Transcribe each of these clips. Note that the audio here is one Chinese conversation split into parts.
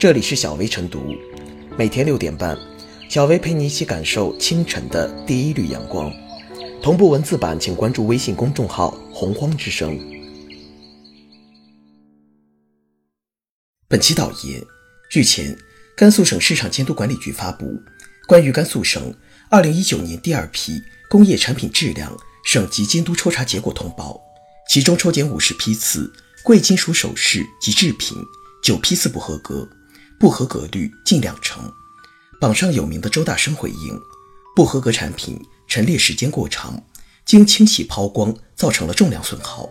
这里是小薇晨读，每天六点半，小薇陪你一起感受清晨的第一缕阳光。同步文字版，请关注微信公众号“洪荒之声”。本期导言：日前，甘肃省市场监督管理局发布《关于甘肃省2019年第二批工业产品质量省级监督抽查结果通报》，其中抽检五十批次贵金属首饰及制品，九批次不合格。不合格率近两成，榜上有名的周大生回应：不合格产品陈列时间过长，经清洗抛光，造成了重量损耗。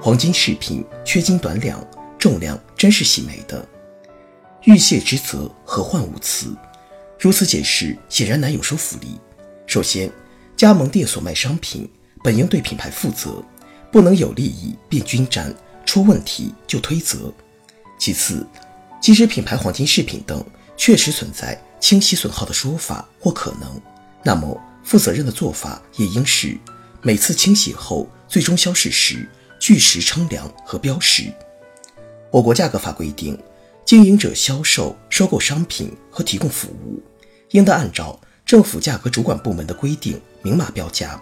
黄金饰品缺斤短两，重量真是喜没的。欲谢之责，何患无辞？如此解释显然难有说服力。首先。加盟店所卖商品本应对品牌负责，不能有利益便均沾，出问题就推责。其次，即使品牌黄金饰品等确实存在清洗损耗的说法或可能，那么负责任的做法也应是每次清洗后最终消失时据实称量和标识。我国价格法规定，经营者销售、收购商品和提供服务，应当按照。政府价格主管部门的规定明码标价，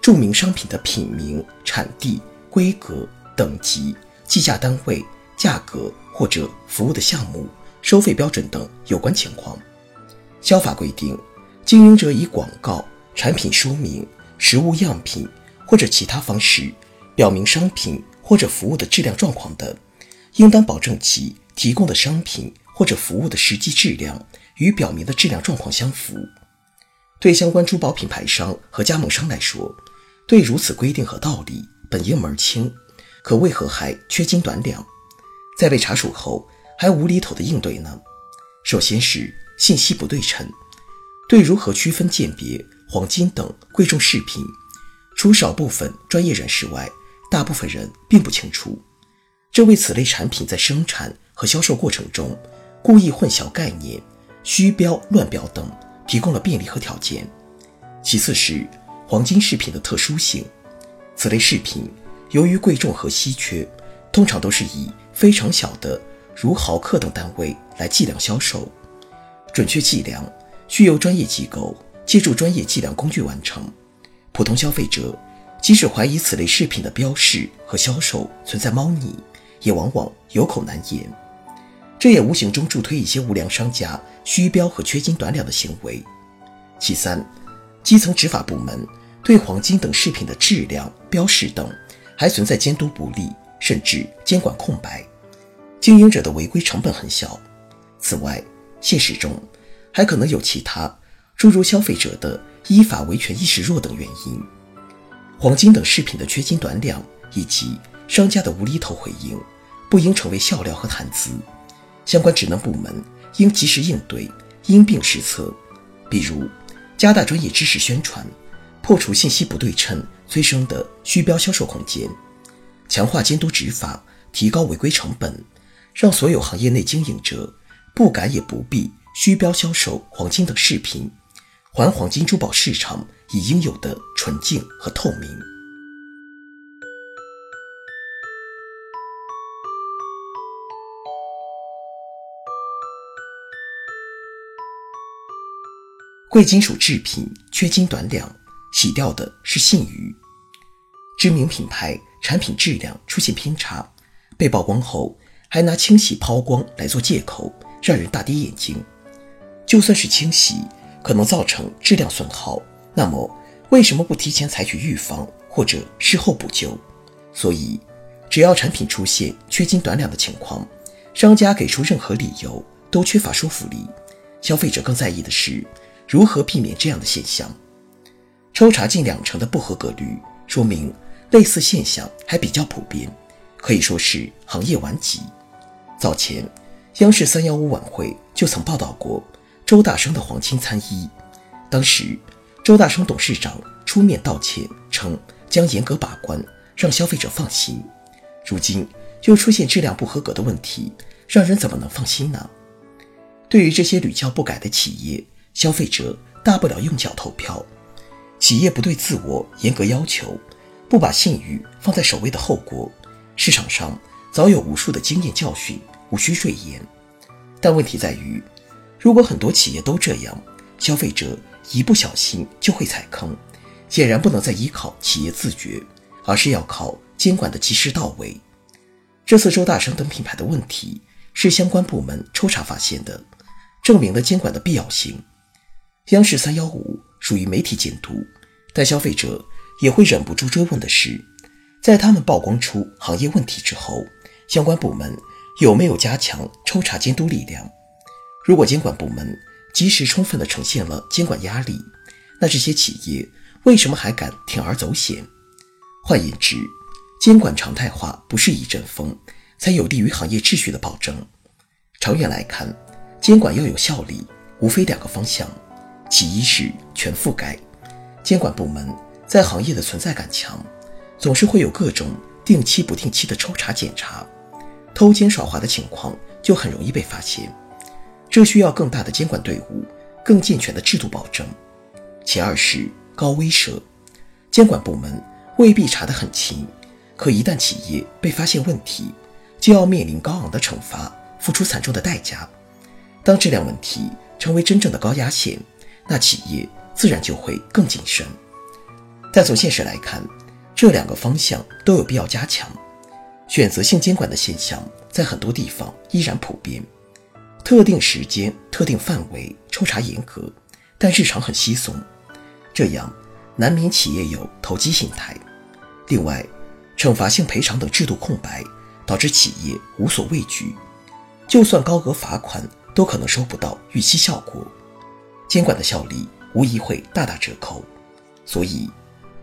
注明商品的品名、产地、规格、等级、计价单位、价格或者服务的项目、收费标准等有关情况。消法规定，经营者以广告、产品说明、实物样品或者其他方式表明商品或者服务的质量状况的，应当保证其提供的商品或者服务的实际质量与表明的质量状况相符。对相关珠宝品牌商和加盟商来说，对如此规定和道理本应门清，可为何还缺斤短两？在被查处后还无厘头的应对呢？首先是信息不对称，对如何区分鉴别黄金等贵重饰品，除少部分专业人士外，大部分人并不清楚。这为此类产品在生产和销售过程中故意混淆概念、虚标乱标等。提供了便利和条件。其次是黄金饰品的特殊性，此类饰品由于贵重和稀缺，通常都是以非常小的如毫克等单位来计量销售。准确计量需由专业机构借助专业计量工具完成。普通消费者即使怀疑此类饰品的标示和销售存在猫腻，也往往有口难言。这也无形中助推一些无良商家虚标和缺斤短两的行为。其三，基层执法部门对黄金等饰品的质量标识等还存在监督不力，甚至监管空白，经营者的违规成本很小。此外，现实中还可能有其他诸如消费者的依法维权意识弱等原因。黄金等饰品的缺斤短两以及商家的无厘头回应，不应成为笑料和谈资。相关职能部门应及时应对，因病施策，比如加大专业知识宣传，破除信息不对称催生的虚标销售空间，强化监督执法，提高违规成本，让所有行业内经营者不敢也不必虚标销售黄金等饰品，还黄金珠宝市场以应有的纯净和透明。贵金属制品缺斤短两，洗掉的是信誉。知名品牌产品质量出现偏差，被曝光后还拿清洗抛光来做借口，让人大跌眼镜。就算是清洗可能造成质量损耗，那么为什么不提前采取预防或者事后补救？所以，只要产品出现缺斤短两的情况，商家给出任何理由都缺乏说服力。消费者更在意的是。如何避免这样的现象？抽查近两成的不合格率，说明类似现象还比较普遍，可以说是行业顽疾。早前，央视三幺五晚会就曾报道过周大生的黄金参衣，当时周大生董事长出面道歉，称将严格把关，让消费者放心。如今又出现质量不合格的问题，让人怎么能放心呢？对于这些屡教不改的企业，消费者大不了用脚投票，企业不对自我严格要求，不把信誉放在首位的后果，市场上早有无数的经验教训，无需赘言。但问题在于，如果很多企业都这样，消费者一不小心就会踩坑，显然不能再依靠企业自觉，而是要靠监管的及时到位。这次周大生等品牌的问题是相关部门抽查发现的，证明了监管的必要性。央视三幺五属于媒体监督，但消费者也会忍不住追问的是，在他们曝光出行业问题之后，相关部门有没有加强抽查监督力量？如果监管部门及时充分地呈现了监管压力，那这些企业为什么还敢铤而走险？换言之，监管常态化不是一阵风，才有利于行业秩序的保证。长远来看，监管要有效力，无非两个方向。其一是全覆盖，监管部门在行业的存在感强，总是会有各种定期不定期的抽查检查，偷奸耍滑的情况就很容易被发现。这需要更大的监管队伍，更健全的制度保证。其二是高威慑，监管部门未必查得很勤，可一旦企业被发现问题，就要面临高昂的惩罚，付出惨重的代价。当质量问题成为真正的高压线。那企业自然就会更谨慎。但从现实来看，这两个方向都有必要加强。选择性监管的现象在很多地方依然普遍，特定时间、特定范围抽查严格，但日常很稀松，这样难免企业有投机心态。另外，惩罚性赔偿等制度空白，导致企业无所畏惧，就算高额罚款，都可能收不到预期效果。监管的效力无疑会大打折扣，所以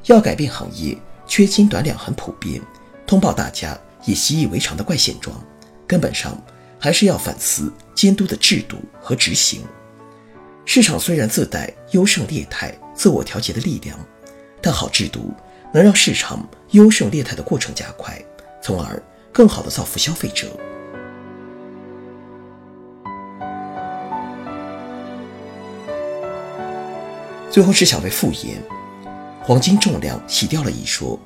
要改变行业缺斤短两很普遍、通报大家也习以为常的怪现状，根本上还是要反思监督的制度和执行。市场虽然自带优胜劣汰、自我调节的力量，但好制度能让市场优胜劣汰的过程加快，从而更好地造福消费者。最后是小薇复言，黄金重量洗掉了一说，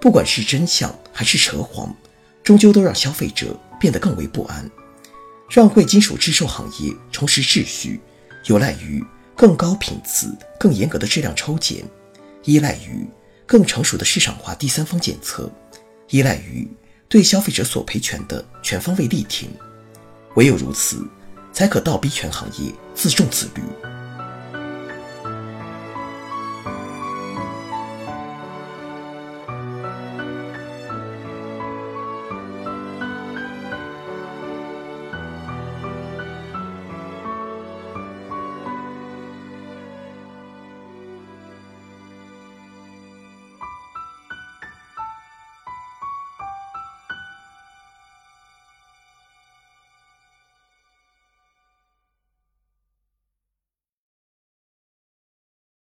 不管是真相还是扯谎，终究都让消费者变得更为不安。让贵金属制售行业重拾秩序，有赖于更高品质、更严格的质量抽检，依赖于更成熟的市场化第三方检测，依赖于对消费者索赔权的全方位力挺。唯有如此，才可倒逼全行业自重自律。